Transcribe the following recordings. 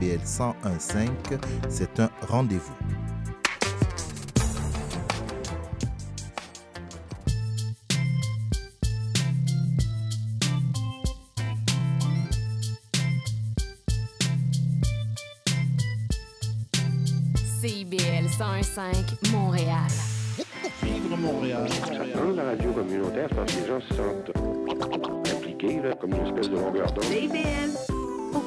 CIBL 101.5. C'est un rendez-vous. CIBL 101.5 Montréal. Vivre Montréal. Dans la radio communautaire, parce que les gens se sentent impliqués, là, comme une espèce de longueur d'onde. CIBL,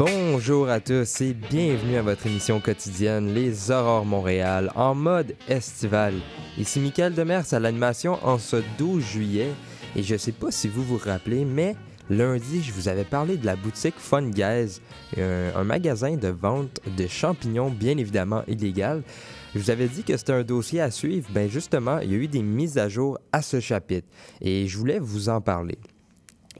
Bonjour à tous et bienvenue à votre émission quotidienne Les Aurores Montréal en mode estival. Ici Michael Demers à l'animation en ce 12 juillet et je sais pas si vous vous rappelez mais lundi je vous avais parlé de la boutique Fun Guys, un, un magasin de vente de champignons bien évidemment illégal. Je vous avais dit que c'était un dossier à suivre, ben justement, il y a eu des mises à jour à ce chapitre et je voulais vous en parler.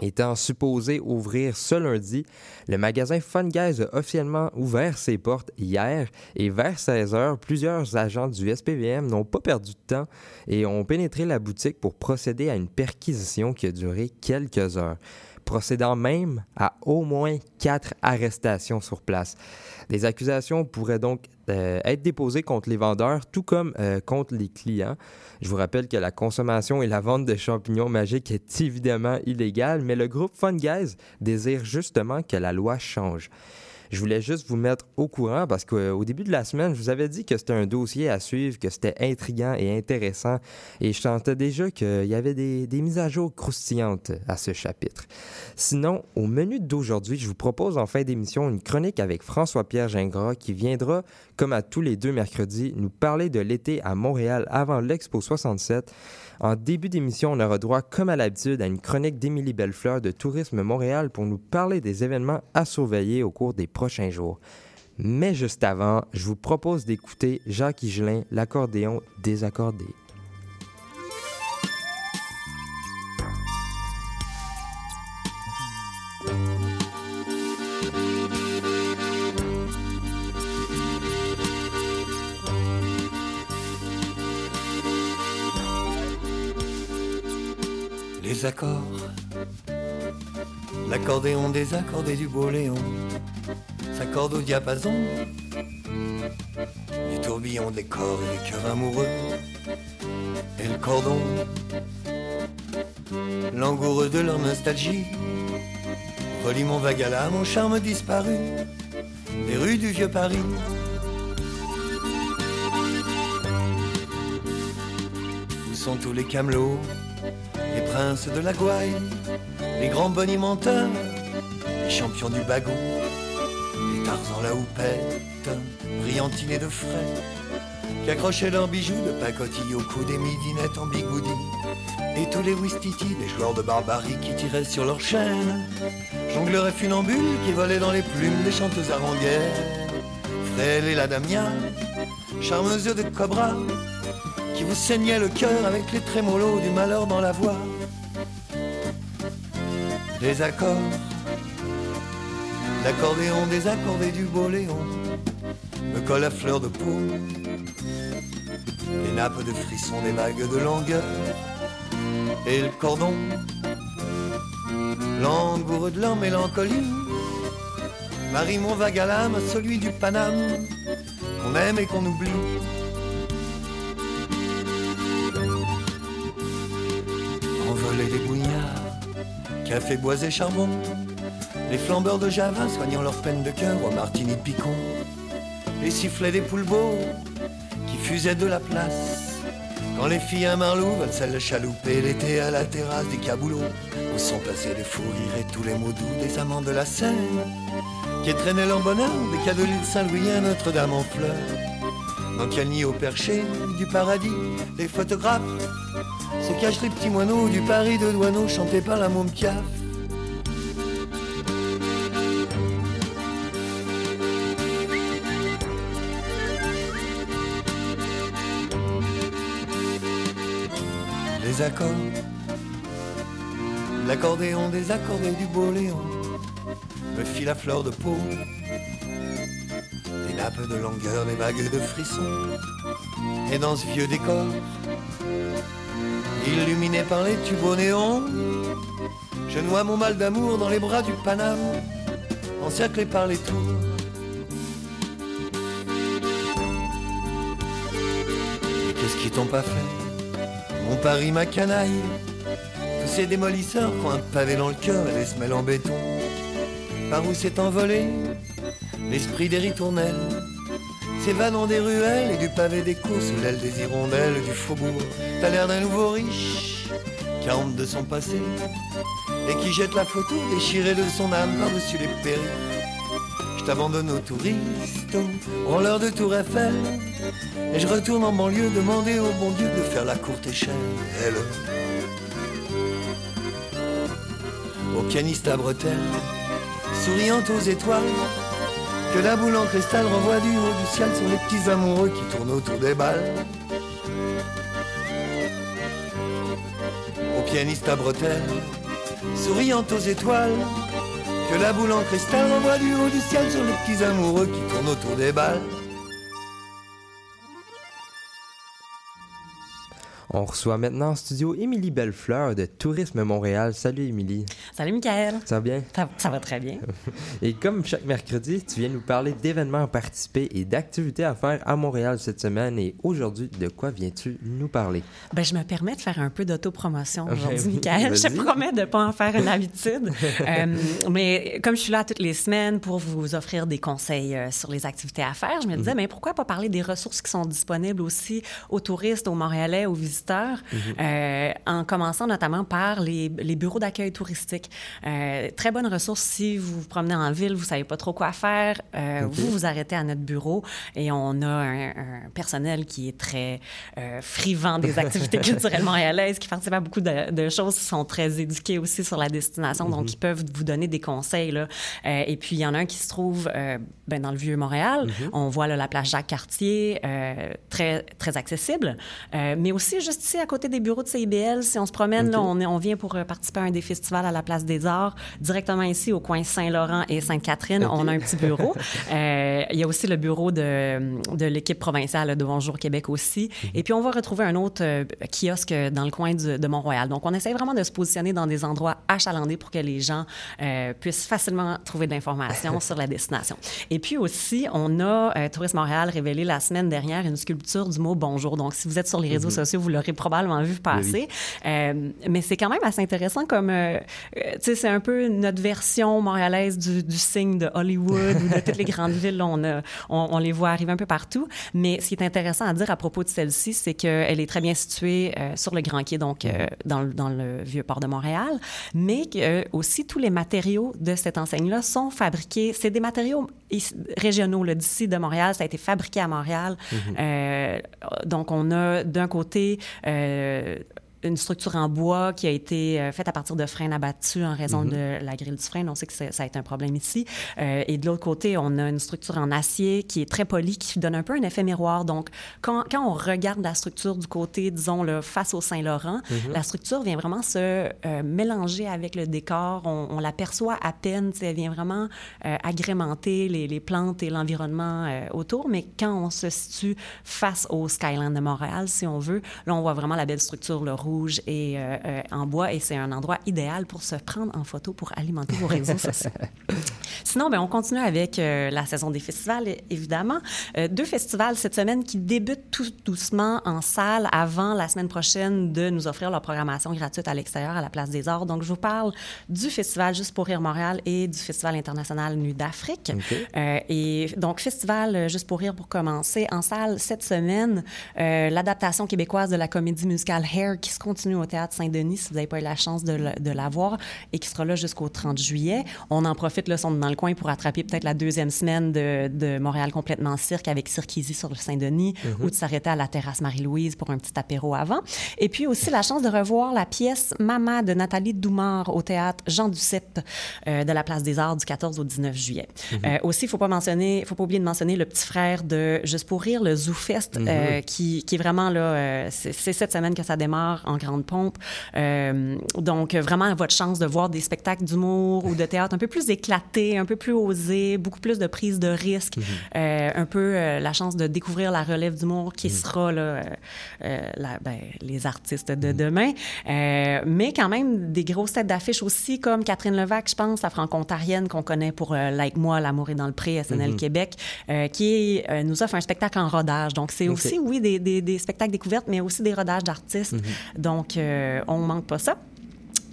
Étant supposé ouvrir ce lundi, le magasin Fun Guys a officiellement ouvert ses portes hier et vers 16h, plusieurs agents du SPVM n'ont pas perdu de temps et ont pénétré la boutique pour procéder à une perquisition qui a duré quelques heures, procédant même à au moins quatre arrestations sur place. Des accusations pourraient donc euh, être déposées contre les vendeurs, tout comme euh, contre les clients. Je vous rappelle que la consommation et la vente de champignons magiques est évidemment illégale, mais le groupe Fun Guys désire justement que la loi change. Je voulais juste vous mettre au courant parce qu'au début de la semaine, je vous avais dit que c'était un dossier à suivre, que c'était intriguant et intéressant, et je sentais déjà qu'il y avait des, des mises à jour croustillantes à ce chapitre. Sinon, au menu d'aujourd'hui, je vous propose en fin d'émission une chronique avec François-Pierre Gingras qui viendra, comme à tous les deux mercredis, nous parler de l'été à Montréal avant l'Expo 67. En début d'émission, on aura droit, comme à l'habitude, à une chronique d'Émilie Bellefleur de Tourisme Montréal pour nous parler des événements à surveiller au cours des prochains jours. Mais juste avant, je vous propose d'écouter Jacques Higelin, l'accordéon désaccordé. Les accords, l'accordéon désaccordé du beau Léon s'accorde au diapason du tourbillon des corps et des cœurs amoureux et le cordon, langoureux de leur nostalgie, relie mon l'âme, mon charme disparu des rues du vieux Paris. Où sont tous les camelots les princes de la gouaille, les grands bonimenteurs, les champions du bagot, les tarzans la houppette, brillantinés de frais, qui accrochaient leurs bijoux de pacotille au cou des midinettes en bigoudi, et tous les ouistiti, des joueurs de barbarie qui tiraient sur leurs chaînes, jongleurs et funambules qui volaient dans les plumes des chanteuses arondières, frêles et la damia, charmeuse de cobra, qui vous saignait le cœur avec les trémolos du malheur dans la voix. Des accords, l'accordéon désaccordé du beau Léon me colle à fleur de peau. Les nappes de frissons, des vagues de longueur et le cordon, langoureux de leur mélancolie, marie mon vague à l'âme celui du Paname qu'on aime et qu'on oublie. Envoler les bouillards, café boisé charbon, les flambeurs de Java soignant leur peine de cœur au martini picon, les sifflets des poules beaux qui fusaient de la place. Quand les filles à Marlou veulent celle de chalouper l'été à la terrasse des caboulots, où sont passés les fous rires et tous les mots doux des amants de la Seine, qui traînaient leur bonheur des cadeaux de Saint-Louis à Notre-Dame en fleurs. Dans quel nid au perché du paradis, les photographes se cachent les petits moineaux du Paris de Douaneau, chanté par la môme. Les accords, l'accordéon des désaccordé du beau Léon, me fit la fleur de peau, des nappes de longueur, des vagues de frissons, et dans ce vieux décor, illuminé par les tubes au néon, je noie mon mal d'amour dans les bras du Paname, encerclé par les tours. Qu'est-ce qu'ils t'ont pas fait? Mon Paris, ma canaille Tous ces démolisseurs qui ont un pavé dans le cœur et des semelles en béton. Par où s'est envolé l'esprit des ritournelles? S'évadant des ruelles et du pavé des cours l'aile des hirondelles du faubourg. T'as l'air d'un nouveau riche qui a honte de son passé et qui jette la photo déchirée de son âme par-dessus les périls. Je t'abandonne aux touristes, aux rollers de Tour Eiffel, et je retourne en banlieue demander au bon Dieu de faire la courte échelle. Au pianiste à bretelles, souriant aux étoiles, que la boule en cristal renvoie du haut du ciel sur les petits amoureux qui tournent autour des balles. Au pianiste à bretelles, souriant aux étoiles, que la boule en cristal renvoie du haut du ciel sur les petits amoureux qui tournent autour des balles. On reçoit maintenant en studio Émilie Bellefleur de Tourisme Montréal. Salut Émilie. Salut Michael. Ça va bien? Ça, ça, va très bien. Et comme chaque mercredi, tu viens nous parler d'événements à participer et d'activités à faire à Montréal cette semaine. Et aujourd'hui, de quoi viens-tu nous parler? Ben, je me permets de faire un peu d'autopromotion aujourd'hui, Michael. Je te promets de ne pas en faire une habitude. euh, mais comme je suis là toutes les semaines pour vous offrir des conseils euh, sur les activités à faire, je me disais, mm -hmm. mais pourquoi pas parler des ressources qui sont disponibles aussi aux touristes, aux Montréalais, aux visiteurs visiteurs, mm -hmm. euh, en commençant notamment par les, les bureaux d'accueil touristique. Euh, très bonne ressource si vous vous promenez en ville, vous savez pas trop quoi faire, euh, okay. vous vous arrêtez à notre bureau et on a un, un personnel qui est très frivant des activités culturelles montréalaises, qui participe à beaucoup de, de, choses, qui sont très éduqués aussi sur la destination, mm -hmm. donc ils peuvent vous donner des conseils. Là. et puis il y en a un qui se trouve ben, dans le vieux Montréal. Mm -hmm. On voit là, la place Jacques-Cartier, très, très accessible, mais aussi juste ici, à côté des bureaux de CIBL, si on se promène, okay. là, on, est, on, vient pour participer à un des festivals à la Place des Arts, directement ici, au coin Saint-Laurent et Sainte-Catherine. Okay. On a un petit bureau. euh, il y a aussi le bureau de, de l'équipe provinciale de Bonjour Québec aussi. Mm -hmm. Et puis, on va retrouver un autre euh, kiosque dans le coin du, de Mont-Royal. Donc, on essaie vraiment de se positionner dans des endroits achalandés pour que les gens euh, puissent facilement trouver de l'information sur la destination. Et puis aussi, on a, euh, Tourisme Montréal, révélé la semaine dernière une sculpture du mot bonjour. Donc, si vous êtes sur les réseaux mm -hmm. sociaux, vous l'aurez probablement vu passer. Oui. Euh, mais c'est quand même assez intéressant comme, euh, tu sais, c'est un peu notre version montréalaise du, du signe de Hollywood ou de toutes les grandes villes. Là, on, a, on, on, les voit arriver un peu partout. Mais ce qui est intéressant à dire à propos de celle-ci, c'est qu'elle est très bien située euh, sur le Grand Quai, donc euh, dans, dans, le vieux port de Montréal, mais que, aussi tous les matériaux de cette enseigne-là sont fabriqués. C'est des matériaux régionaux d'ici de Montréal. Ça a été fabriqué à Montréal. Mm -hmm. donc, on a d'un côté euh, une structure en bois qui a été euh, faite à partir de freins abattus en raison mm -hmm. de la grille du frein. On sait que ça a été un problème ici. Euh, et de l'autre côté, on a une structure en acier qui est très polie, qui donne un peu un effet miroir. Donc, quand, quand on regarde la structure du côté, disons, le face au Saint-Laurent, mm -hmm. la structure vient vraiment se euh, mélanger avec le décor. On, on l'aperçoit à peine. Elle vient vraiment agrémenter les, les, plantes et l'environnement autour. Mais quand on se situe face au Skyline de Montréal, si on veut, là, on voit vraiment la belle structure, le rouge et euh, euh, en bois et c'est un endroit idéal pour se prendre en photo pour alimenter vos réseaux sociaux. Sinon, ben, on continue avec euh, la saison des festivals, évidemment. deux festivals cette semaine qui débutent tout doucement en salle avant la semaine prochaine de nous offrir leur programmation gratuite à l'extérieur à la Place des Arts. Donc, je vous parle du festival Juste pour rire Montréal et du festival international Nu d'Afrique. Okay. et donc, festival Juste pour rire pour commencer en salle cette semaine, l'adaptation québécoise de la comédie musicale Hair qui se continue au Théâtre Saint-Denis si vous n'avez pas eu la chance de, le, de la voir et qui sera là jusqu'au 30 juillet. On en profite, là, on est dans le coin pour attraper peut-être la deuxième semaine de, de, Montréal complètement cirque avec Cirque Easy sur le Saint-Denis mm -hmm. ou de s'arrêter à la terrasse Marie-Louise pour un petit apéro avant. Et puis aussi la chance de revoir la pièce Mama de Nathalie Doumar au Théâtre Jean Duceppe euh, de la Place des Arts du 14 au 19 juillet. Mm -hmm. euh, aussi, il ne faut pas mentionner, faut pas oublier de mentionner le petit frère de Juste pour rire, le Zoo Fest, mm -hmm. euh, qui, qui, est vraiment là, c'est cette semaine que ça démarre en grande pompe. Euh, donc, vraiment, votre chance de voir des spectacles d'humour ou de théâtre un peu plus éclatés, un peu plus osés, beaucoup plus de prise de risque, Mhm. euh, un peu euh, la chance de découvrir la relève d'humour qui Mhm. sera là, la- ben, les artistes Mhm. de demain. Euh, mais quand même, des grosses têtes d'affiche aussi, comme Catherine Levac, je pense, la franco-ontarienne qu'on connaît pour Like Moi, L'amour est dans le pré, SNL Mhm. Québec, qui nous offre un spectacle en rodage. Donc, c'est aussi, oui, des, des- des spectacles découvertes, mais aussi des rodages d'artistes. Mhm. Donc, euh, on ne manque pas ça.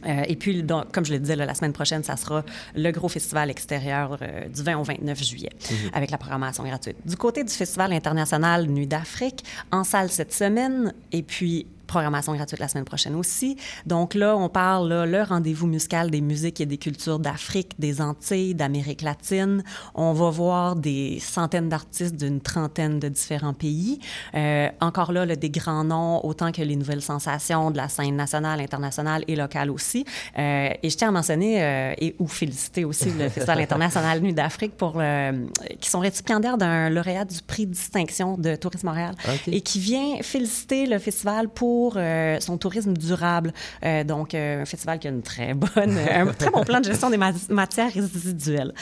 Euh, et puis, donc, comme je le disais, là, la semaine prochaine, ça sera le gros festival extérieur euh, du 20 au 29 juillet, Mhm. avec la programmation gratuite. Du côté du Festival international Nuit d'Afrique, en salle cette semaine, et puis programmation gratuite la semaine prochaine aussi. Donc là, on parle là, le rendez-vous musical des musiques et des cultures d'Afrique, des Antilles, d'Amérique latine. On va voir des centaines d'artistes d'une trentaine de différents pays. Euh, encore là, là, des grands noms, autant que les nouvelles sensations de la scène nationale, internationale et locale aussi. Euh, et je tiens à mentionner euh, et ou féliciter aussi le Festival international Nuit d'Afrique pour le, qui sont récipiendaires d'un lauréat du prix de distinction de Tourisme Montréal Ok. et qui vient féliciter le festival pour euh, son tourisme durable. Euh, donc, euh, un festival qui a une très bonne, un très bon plan de gestion des ma- matières résiduelles.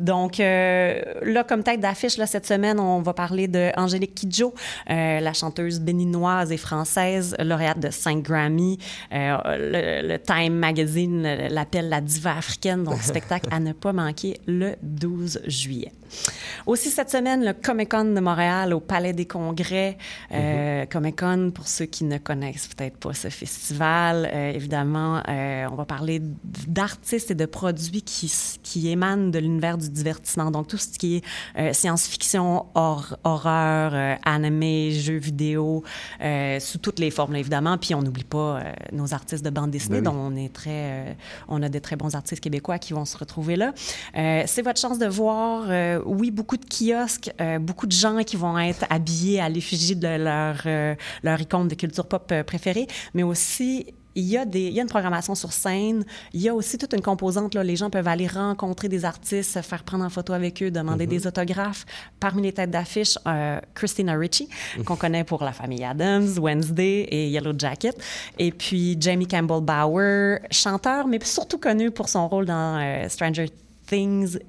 Donc, là, comme tête d'affiche, cette semaine, on va parler de Angélique Kidjo, la chanteuse béninoise et française, lauréate de 5 Grammy. Le Time Magazine l'appelle la diva africaine, donc spectacle à ne pas manquer le 12 juillet. Aussi cette semaine, le Comic-Con de Montréal au Palais des Congrès. Euh, Comic-Con, pour ceux qui ne connaissent peut-être pas ce festival, euh, évidemment, euh, on va parler d'artistes et de produits qui, émanent de l'univers du divertissement. Donc, tout ce qui est science-fiction, hor- horreur, anime, jeux vidéo, sous toutes les formes, là, évidemment. Puis, on n'oublie pas nos artistes de bande dessinée, Ben oui. dont on est très... on a des très bons artistes québécois qui vont se retrouver là. C'est votre chance de voir, euh, oui, beaucoup de kiosques, euh, beaucoup de gens qui vont être habillés à l'effigie de leur, euh, leur icône de culture pop euh, préférée, mais aussi il y, a des, il y a une programmation sur scène. Il y a aussi toute une composante. Là, les gens peuvent aller rencontrer des artistes, se faire prendre en photo avec eux, demander Mhm. des autographes. Parmi les têtes d'affiche, euh, Christina Ricci, qu'on connaît pour La Famille Adams, Wednesday et Yellow Jacket. Et puis Jamie Campbell Bower, chanteur, mais surtout connu pour son rôle dans euh, Stranger Things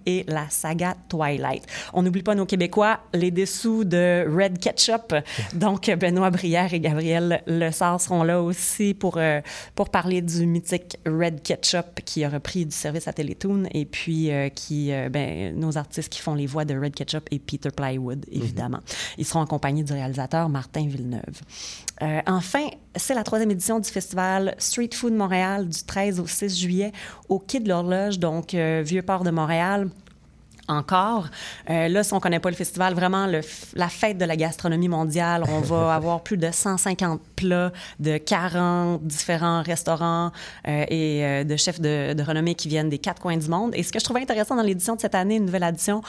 et la saga Twilight. On n'oublie pas nos Québécois, les dessous de Red Ketchup. Donc, Benoît Brière et Gabriel Lessard seront là aussi pour, euh, pour parler du mythique Red Ketchup qui a repris du service à Télétoon et puis euh, qui, euh, ben, nos artistes qui font les voix de Red Ketchup et Peter Plywood, évidemment. Ils seront en compagnie du réalisateur Martin Villeneuve. Euh, enfin, c'est la troisième édition du festival Street Food Montréal du 13 au 6 juillet au Quai de l'Horloge, donc euh, Vieux-Port de Montréal encore. Euh, là, si on connaît pas le festival, vraiment le la fête de la gastronomie mondiale, on va avoir plus de 150 plats de 40 différents restaurants euh, et euh, de chefs de, de renommée qui viennent des quatre coins du monde. Et ce que je trouvais intéressant dans l'édition de cette année, une nouvelle édition,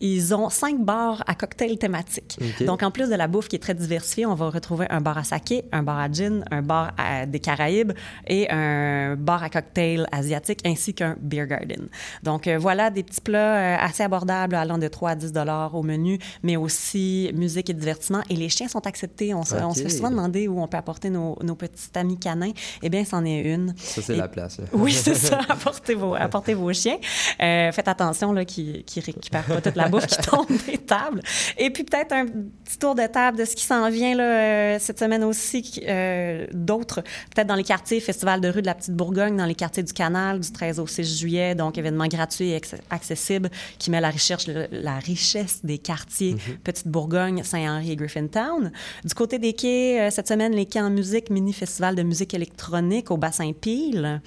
ils ont cinq bars à cocktails thématiques. Donc, en plus de la bouffe qui est très diversifiée, on va retrouver un bar à saké, un bar à gin, un bar à- des Caraïbes et un bar à cocktails asiatique ainsi qu'un beer garden. Donc, euh, voilà des petits plats euh, assez abordables allant de 3 à 10 dollars au menu, mais aussi musique et divertissement. Et les chiens sont acceptés. On se, on se Ok. fait souvent demander où on peut apporter nos, nos petits amis canins. Eh bien, c'en est une. Ça, c'est Et- la place. là. oui, c'est ça. Apportez vos, apportez vos chiens. Euh, faites attention qu'ils ne récupèrent pas toute la bouffe qui tombe des tables. Et puis peut-être un petit tour de table de ce qui s'en vient là, euh, cette semaine aussi. euh, D'autres, peut-être dans les quartiers, Festival de rue de la Petite Bourgogne, dans les quartiers du Canal du 13 au 6 juillet. Donc, événement gratuit et acc- accessible qui met la richesse, la richesse des quartiers Petite Bourgogne, Saint-Henri et Griffintown. Du côté des quais, euh, cette semaine, les quais en musique, mini-festival de musique électronique au bassin Pile,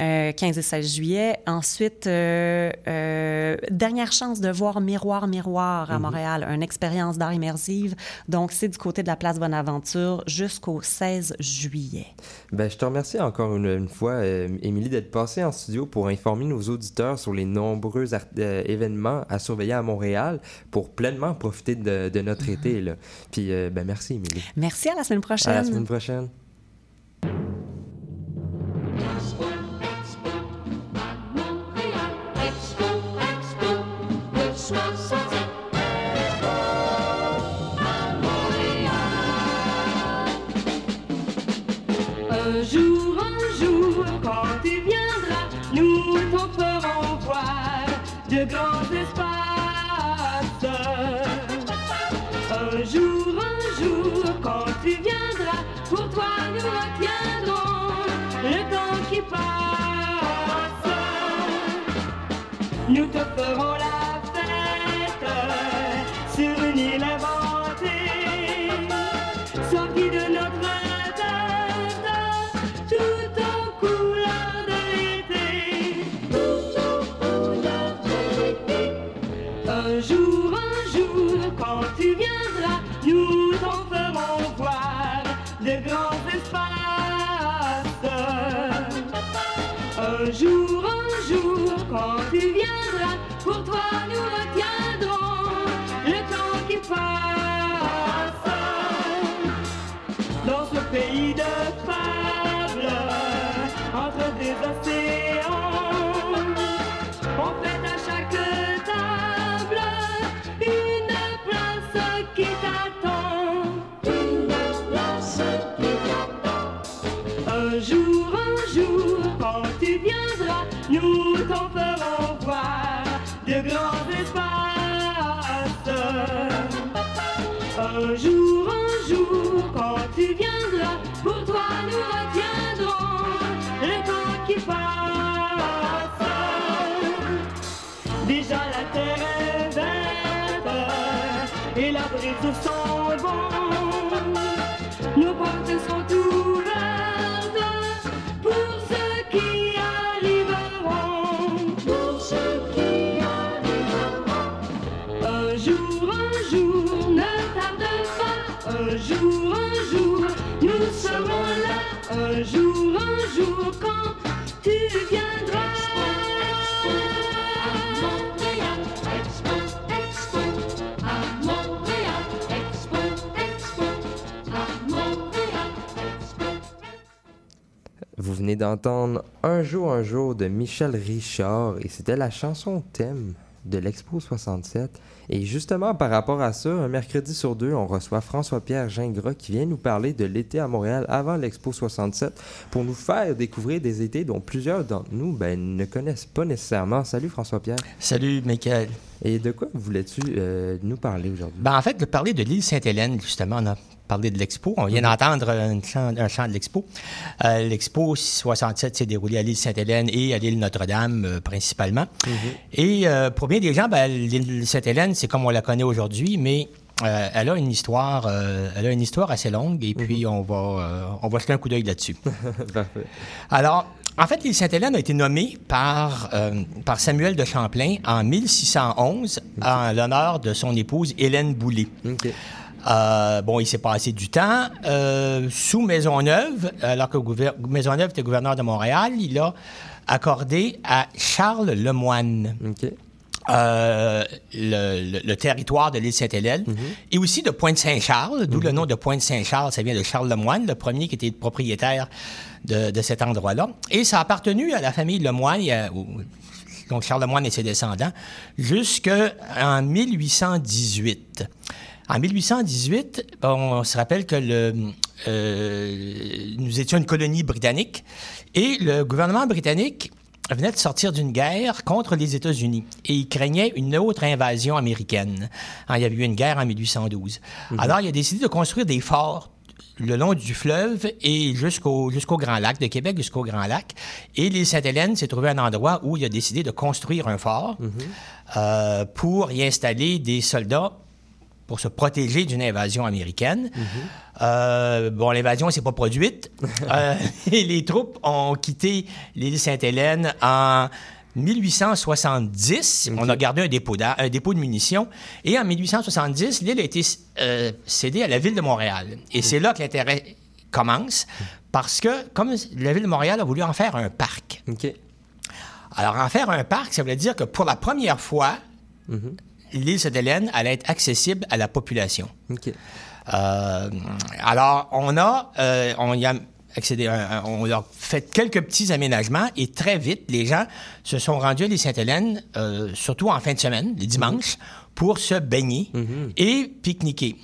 euh, 15 et 16 juillet. Ensuite, euh, dernière chance de voir Miroir Miroir à Mhm. Montréal, une expérience d'art immersive. Donc, c'est du côté de la place Bonaventure jusqu'au 16 juillet. Ben, je te remercie encore une, une fois, euh, Émilie, d'être passée en studio pour informer nos auditeurs sur les nombreux euh, événements à surveiller à Montréal pour pleinement profiter de, de notre été. Là. Puis, euh, ben, merci, Émilie. Merci, à la semaine prochaine. À la semaine prochaine. Un jour, un jour, quand tu viendras, nous t'en ferons voir de grands espaces. Un jour, un jour, quand tu viendras, pour toi nous retiendrons le temps qui passe. Nous te ferons la nous t'en ferons voir de grands espaces. Un jour, un jour, quand tu viendras, pour toi nous retiendrons le temps qui passe. Déjà la terre est verte et la brise sent bon. Nos portes sont venez d'entendre Un jour, un jour de Michel Richard et c'était la chanson thème de l'Expo 67. Et justement, par rapport à ça, un mercredi sur deux, on reçoit François-Pierre Gingras qui vient nous parler de l'été à Montréal avant l'Expo 67 pour nous faire découvrir des étés dont plusieurs d'entre nous ben, ne connaissent pas nécessairement. Salut François-Pierre. Salut, Michael. Et de quoi voulais-tu euh, nous parler aujourd'hui? Ben, en fait, de parler de l'île Sainte-Hélène, justement, on a parlé de l'expo. On vient Mhm. d'entendre un chant, un chant de l'expo. Euh, l'expo 67 s'est déroulée à l'île Sainte-Hélène et à l'île Notre-Dame, euh, principalement. Et euh, pour bien des gens, ben, l'île Sainte-Hélène, c'est comme on la connaît aujourd'hui, mais elle a une histoire, elle a une histoire assez longue. Et puis, on va, on va jeter un coup d'œil là-dessus. Alors, en fait, l'île Sainte-Hélène a été nommée par, euh, par Samuel de Champlain en 1611 en l'honneur de son épouse Hélène Boulay. Euh, bon, il s'est passé du temps. Euh, sous Maisonneuve, alors que Maisonneuve était gouverneur de Montréal, il a accordé à Charles Lemoine euh, le, le- le territoire de l'île Sainte-Hélène et aussi de Pointe-Saint-Charles, d'où le nom de Pointe-Saint-Charles, ça vient de Charles Lemoine, le premier qui était propriétaire de, de cet endroit-là. Et ça a appartenu à la famille Lemoine, au- donc Charles Lemoine et ses descendants, jusqu'en 1818. En 1818, on se rappelle que le, euh, nous étions une colonie britannique et le gouvernement britannique venait de sortir d'une guerre contre les États-Unis et il craignait une autre invasion américaine. Hein, il y avait eu une guerre en 1812. Alors, il a décidé de construire des forts le long du fleuve et jusqu'au jusqu'au Grand Lac, de Québec jusqu'au Grand Lac. Et l'île Sainte-Hélène s'est trouvé un endroit où il a décidé de construire un fort euh, pour y installer des soldats pour se protéger d'une invasion américaine. Euh, bon, l'invasion ne s'est pas produite. Euh, et les troupes ont quitté l'île Sainte-Hélène en 1870. On a gardé un dépôt, un dépôt de munitions. Et en 1870, l'île a été euh, cédée à la ville de Montréal. Et c'est là que l'intérêt commence, parce que comme la ville de Montréal a voulu en faire un parc. Alors, en faire un parc, ça veut dire que pour la première fois, l'île Sainte-Hélène allait être accessible à la population. Euh, alors, on a, euh, on y a accédé, euh, on a fait quelques petits aménagements et très vite, les gens se sont rendus à l'île Sainte-Hélène, euh, surtout en fin de semaine, les dimanches, pour se baigner et pique-niquer.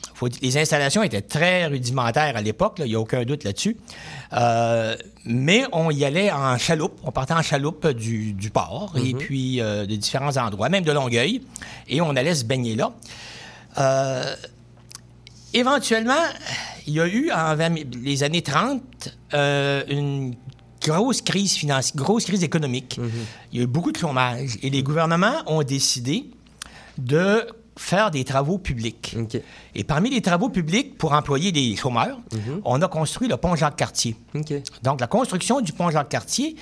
Les installations étaient très rudimentaires à l'époque, il n'y a aucun doute là-dessus. Euh, mais on y allait en chaloupe, on partait en chaloupe du, du port et puis euh, de différents endroits, même de Longueuil, et on allait se baigner là. Euh, éventuellement, il y a eu, en les années 30, euh, une grosse crise financière, grosse crise économique. Il y a eu beaucoup de chômage et les gouvernements ont décidé de faire des travaux publics. Et parmi les travaux publics pour employer des chômeurs, on a construit le pont Jacques-Cartier. Donc, la construction du pont Jacques-Cartier,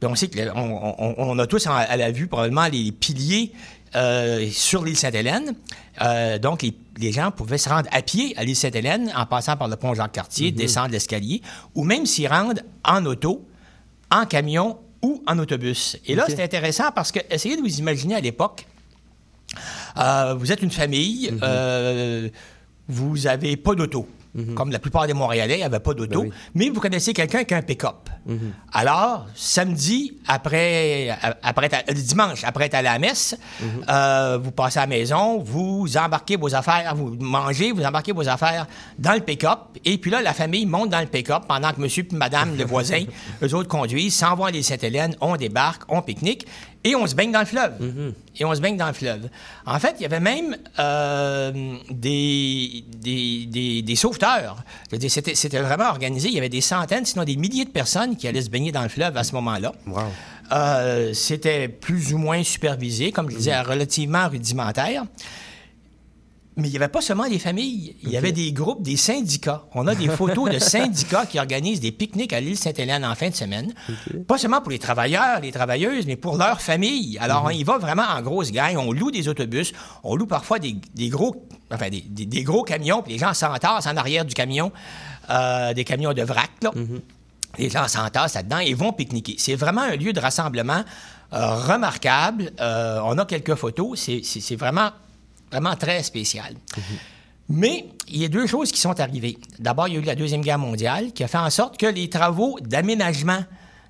ben, on sait qu'on on, on a tous à la vue probablement les piliers euh, sur l'île Sainte-Hélène. Euh, donc, les, les gens pouvaient se rendre à pied à l'île Sainte-Hélène en passant par le pont Jacques-Cartier, descendre l'escalier, ou même s'y rendre en auto, en camion ou en autobus. Et là, c'est intéressant parce que, essayez de vous imaginer à l'époque, euh, vous êtes une famille, euh, vous n'avez pas d'auto. Comme la plupart des Montréalais n'avaient pas d'auto, mais vous connaissez quelqu'un qui a un pick-up. Alors, samedi, après, après le dimanche, après être allé à la messe, euh, vous passez à la maison, vous embarquez vos affaires, vous mangez, vous embarquez vos affaires dans le pick-up, et puis là, la famille monte dans le pick-up pendant que monsieur et madame, le voisin, eux autres conduisent, s'envoient à l'île Sainte-Hélène, on débarque, on pique-nique, et on se baigne dans le fleuve. Et on se baigne dans le fleuve. En fait, il y avait même euh, des, des, des, des sauveteurs. C'était vraiment organisé. Il y avait des centaines, sinon des milliers de personnes qui allaient se baigner dans le fleuve à ce moment-là. Euh, C'était plus ou moins supervisé, comme je disais, relativement rudimentaire. Mais il n'y avait pas seulement des familles, il y avait des groupes, des syndicats. On a des photos de syndicats qui organisent des pique-niques à l'île Sainte-Hélène en fin de semaine. Pas seulement pour les travailleurs, les travailleuses, mais pour leurs familles. Alors, on y va vraiment en grosse gang. On loue des autobus, on loue parfois des, des gros, enfin, des, des- des gros camions, puis les gens s'entassent en arrière du camion, euh, des camions de vrac, là. Les gens s'entassent là-dedans et vont pique-niquer. C'est vraiment un lieu de rassemblement euh, remarquable. Euh, on a quelques photos. C'est vraiment, vraiment très spécial. Mais il y a deux choses qui sont arrivées. D'abord, il y a eu la Deuxième Guerre mondiale qui a fait en sorte que les travaux d'aménagement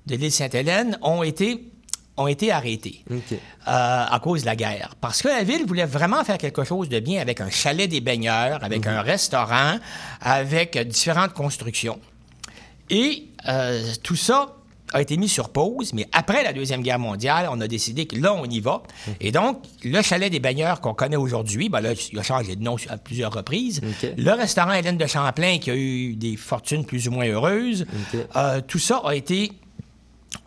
de l'île Sainte-Hélène ont été, ont été arrêtés euh, à cause de la guerre. Parce que la ville voulait vraiment faire quelque chose de bien avec un chalet des baigneurs, avec un restaurant, avec différentes constructions. Et euh, tout ça a été mis sur pause, mais après la Deuxième Guerre mondiale, on a décidé que là, on y va. Et donc, le chalet des baigneurs qu'on connaît aujourd'hui, ben là, il a changé de nom à plusieurs reprises. Le restaurant Hélène de Champlain, qui a eu des fortunes plus ou moins heureuses, euh, tout ça a été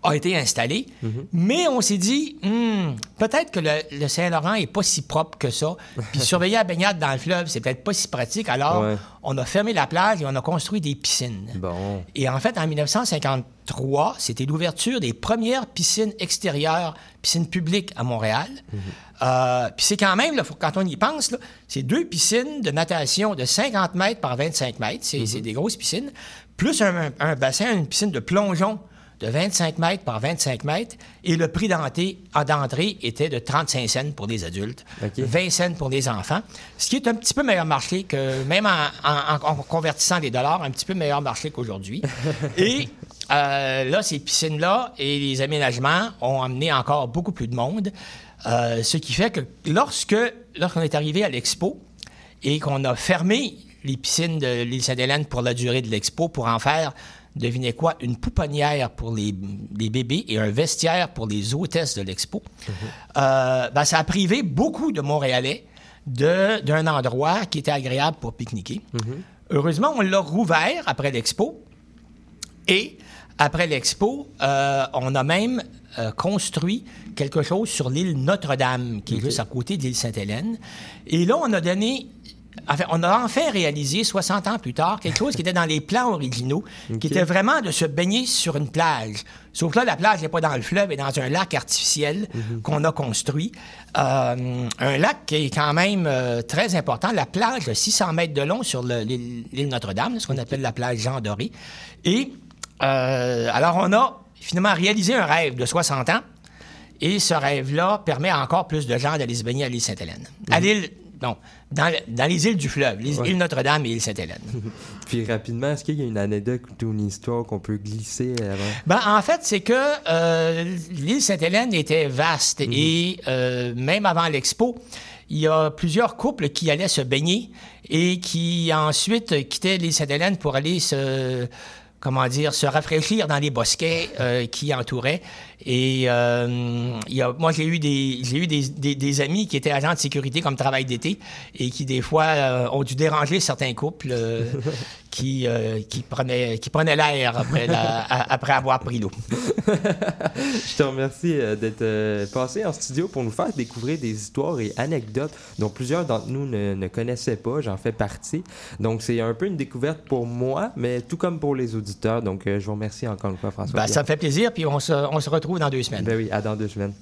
a été installé, mais on s'est dit, Hmm, peut-être que le, le Saint-Laurent est pas si propre que ça, puis surveiller la baignade dans le fleuve, c'est peut-être pas si pratique, alors Ouais. on a fermé la plage et on a construit des piscines. Bon. Et en fait, en 1953, c'était l'ouverture des premières piscines extérieures, piscines publiques à Montréal. Euh, Puis c'est quand même, là, quand on y pense, c'est deux piscines de natation de 50 mètres par 25 mètres, c'est c'est des grosses piscines, plus un, un bassin, une piscine de plongeon de 25 mètres par 25 mètres, et le prix d'entrée en- d'entrée était de 35 cents pour les adultes, 20 cents pour les enfants, ce qui est un petit peu meilleur marché que, même en, en- en- en convertissant les dollars, un petit peu meilleur marché qu'aujourd'hui. et euh, là, ces piscines-là et les aménagements ont amené encore beaucoup plus de monde, euh, ce qui fait que lorsque lorsqu'on est arrivé à l'expo et qu'on a fermé les piscines de l'île Sainte-Hélène pour la durée de l'expo pour en faire, devinez quoi, une pouponnière pour les, les bébés et un vestiaire pour les hôtesses de l'expo, euh, ben, ça a privé beaucoup de Montréalais de- d'un endroit qui était agréable pour pique-niquer. Heureusement, on l'a rouvert après l'expo. Et après l'expo, euh, on a même euh, construit quelque chose sur l'île Notre-Dame, qui est juste à côté de l'île Sainte-Hélène. Et là, on a donné. Enfin, on a enfin réalisé, 60 ans plus tard, quelque chose qui était dans les plans originaux, qui était vraiment de se baigner sur une plage. Sauf que là, la plage n'est pas dans le fleuve, elle est dans un lac artificiel qu'on a construit. Euh, un lac qui est quand même euh, très important. La plage de 600 mètres de long sur le- l'île Notre-Dame, ce qu'on appelle la plage Jean Doré. Et euh, alors, on a finalement réalisé un rêve de 60 ans. Et ce rêve-là permet à encore plus de gens d'aller se baigner à l'île Sainte-Hélène. À l'île, non, dans, dans les îles du fleuve, les Ouais. îles Notre-Dame et l'île Sainte-Hélène. Puis rapidement, est-ce qu'il y a une anecdote ou une histoire qu'on peut glisser avant? Ben, en fait, c'est que euh, l'île Sainte-Hélène était vaste et euh, même avant l'expo, il y a plusieurs couples qui allaient se baigner et qui ensuite quittaient l'île Sainte-Hélène pour aller se comment dire, se rafraîchir dans les bosquets euh, qui entouraient. Et euh, il y a, moi, j'ai eu, des, j'ai eu des, des, des amis qui étaient agents de sécurité comme travail d'été et qui, des fois, euh, ont dû déranger certains couples euh, qui, qui prenaient, qui prenaient l'air après, la- après avoir pris l'eau. Je te remercie d'être passé en studio pour nous faire découvrir des histoires et anecdotes dont plusieurs d'entre nous ne, ne connaissaient pas. J'en fais partie. Donc, c'est un peu une découverte pour moi, mais tout comme pour les auditeurs. Donc, je vous remercie encore une fois, François. Ben, ça me fait plaisir, puis on se, on se retrouve dans deux semaines. Ben oui, à dans deux semaines.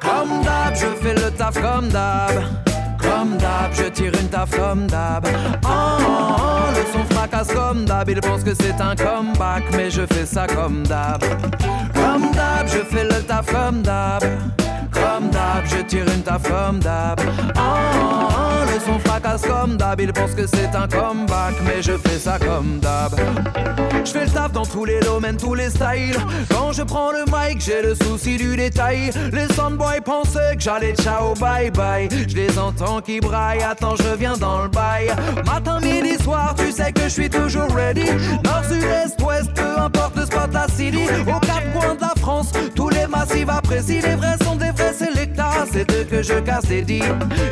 Comme d'hab, je fais le taf comme d'hab. Comme d'hab, je tire une taf comme d'hab. Oh, oh, oh, le son fracasse comme d'hab. Il pense que c'est un comeback, mais je fais ça comme d'hab. Comme d'hab, je fais le taf comme d'hab. Comme d'hab, je tire une d'hab. Oh, oh, oh, le son fracasse comme d'hab. Il pense que c'est un comeback, mais je fais ça comme d'hab. Je fais le taf dans tous les domaines, tous les styles. Quand je prends le mic, j'ai le souci du détail. Les soundboys pensaient que j'allais ciao bye bye. Je les entends qui braillent, attends, je viens dans le bail. Matin, midi, soir, tu sais que je suis toujours ready. Nord, sud, est, ouest, peu importe le spot, la city. Aux quatre coins de la France, tous les massifs apprécient. Les vrais sont des c'est eux que je casse les dits.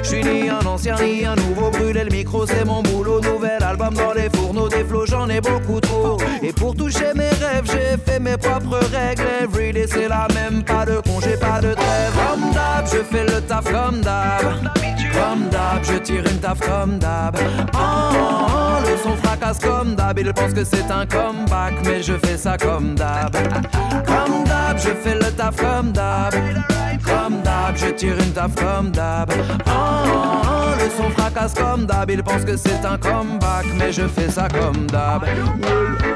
Je suis ni un ancien ni un nouveau, brûler le micro, c'est mon boulot. Nouvel album dans les fourneaux, des flots, j'en ai beaucoup trop. Et pour toucher mes rêves, j'ai fait mes propres règles. Everyday, c'est la même, pas de congé, pas de trêve. Comme d'hab, je fais le taf comme d'hab. Comme d'hab, je tire une taf comme d'hab. Oh, oh, oh, le son fracasse comme d'hab. Il pense que c'est un comeback, mais je fais ça comme d'hab. Comme d'hab, je fais le taf comme d'hab. Comme d'hab, je tire une taf comme d'hab. Oh, le son fracasse comme d'hab. Il pense que c'est un comeback, mais je fais ça comme d'hab.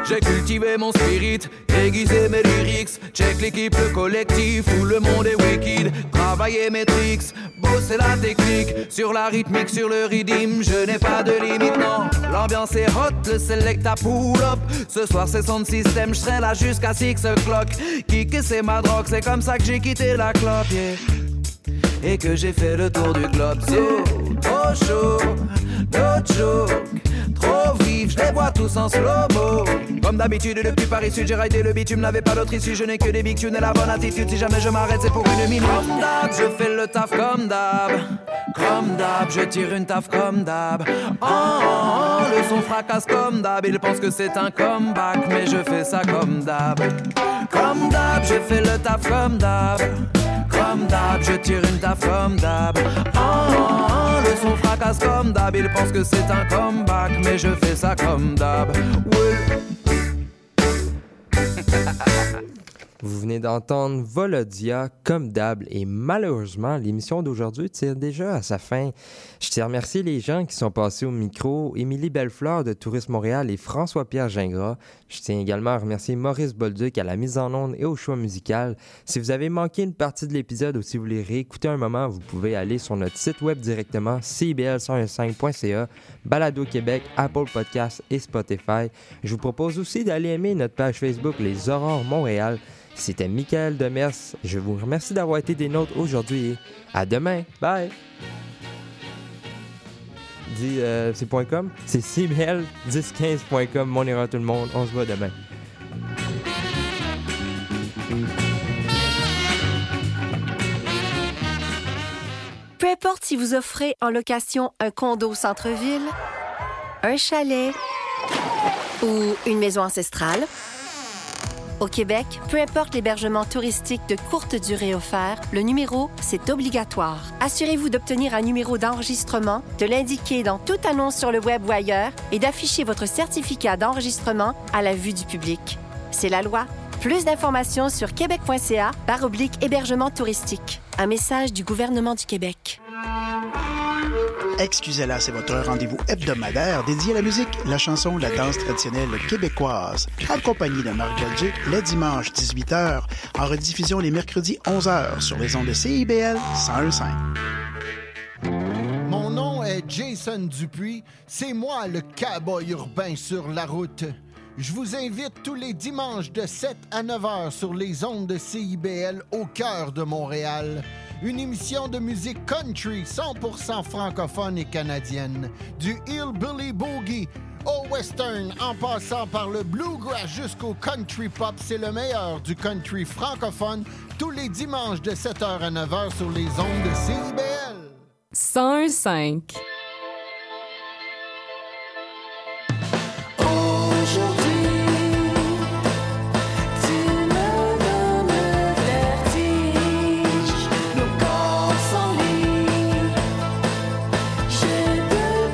J'ai cultivé mon spirit, aiguisé mes lyrics. Check l'équipe, le collectif, où le monde est wicked. Travailler mes tricks, bosser la technique. Sur la rythmique, sur le rythme, je n'ai pas de limite, non. L'ambiance est hot, le select à up. Ce soir, c'est son système, je serai là jusqu'à 6 o'clock. Kick, c'est ma drogue, c'est comme ça que j'ai quitté la clope, yeah. Et que j'ai fait le tour du globe, so trop chaud, no joke, trop je les vois tous en slow-mo. Comme d'habitude, depuis Paris Sud, j'ai raidé le bitume, n'avais pas d'autre issue, je n'ai que des big tunes et la bonne attitude. Si jamais je m'arrête, c'est pour une minute. Comme d'hab, je fais le taf comme d'hab. Comme d'hab, je tire une taf comme d'hab. Oh, oh, oh, le son fracasse comme d'hab. Il pense que c'est un comeback, mais je fais ça comme d'hab. Comme d'hab, je fais le taf comme d'hab. Comme d'hab, je tire une taf comme d'hab. Oh, le son fracasse comme d'hab. Il pense que c'est un comeback, mais je fais ça comme d'hab. Vous venez d'entendre Volodia comme d'hab et malheureusement, l'émission d'aujourd'hui tire déjà à sa fin. Je tiens à remercier les gens qui sont passés au micro, Émilie Bellefleur de Tourisme Montréal et François-Pierre Gingras. Je tiens également à remercier Maurice Bolduc à la mise en onde et au choix musical. Si vous avez manqué une partie de l'épisode ou si vous voulez réécouter un moment, vous pouvez aller sur notre site web directement cbl105.ca, Balado Québec, Apple Podcasts et Spotify. Je vous propose aussi d'aller aimer notre page Facebook Les Aurores Montréal. C'était Michael Demers. Je vous remercie d'avoir été des nôtres aujourd'hui à demain. Bye! Euh, c'est .com? C'est cbl1015.com. Mon erreur tout le monde. On se voit demain. Peu importe si vous offrez en location un condo au centre-ville, un chalet ou une maison ancestrale, au Québec, peu importe l'hébergement touristique de courte durée offert, le numéro, c'est obligatoire. Assurez-vous d'obtenir un numéro d'enregistrement, de l'indiquer dans toute annonce sur le web ou ailleurs et d'afficher votre certificat d'enregistrement à la vue du public. C'est la loi. Plus d'informations sur québec.ca par oblique hébergement touristique. Un message du gouvernement du Québec. Excusez-la, c'est votre rendez-vous hebdomadaire dédié à la musique, la chanson, la danse traditionnelle québécoise. Accompagné de Marc Belgique, le dimanche 18h, en rediffusion les mercredis 11h sur les ondes de CIBL 101.5. Mon nom est Jason Dupuis. C'est moi le cowboy urbain sur la route. Je vous invite tous les dimanches de 7 à 9 heures sur les ondes de CIBL au cœur de Montréal. Une émission de musique country 100% francophone et canadienne. Du hillbilly boogie au western en passant par le bluegrass jusqu'au country pop, c'est le meilleur du country francophone tous les dimanches de 7h à 9h sur les ondes de CIBL. 101.5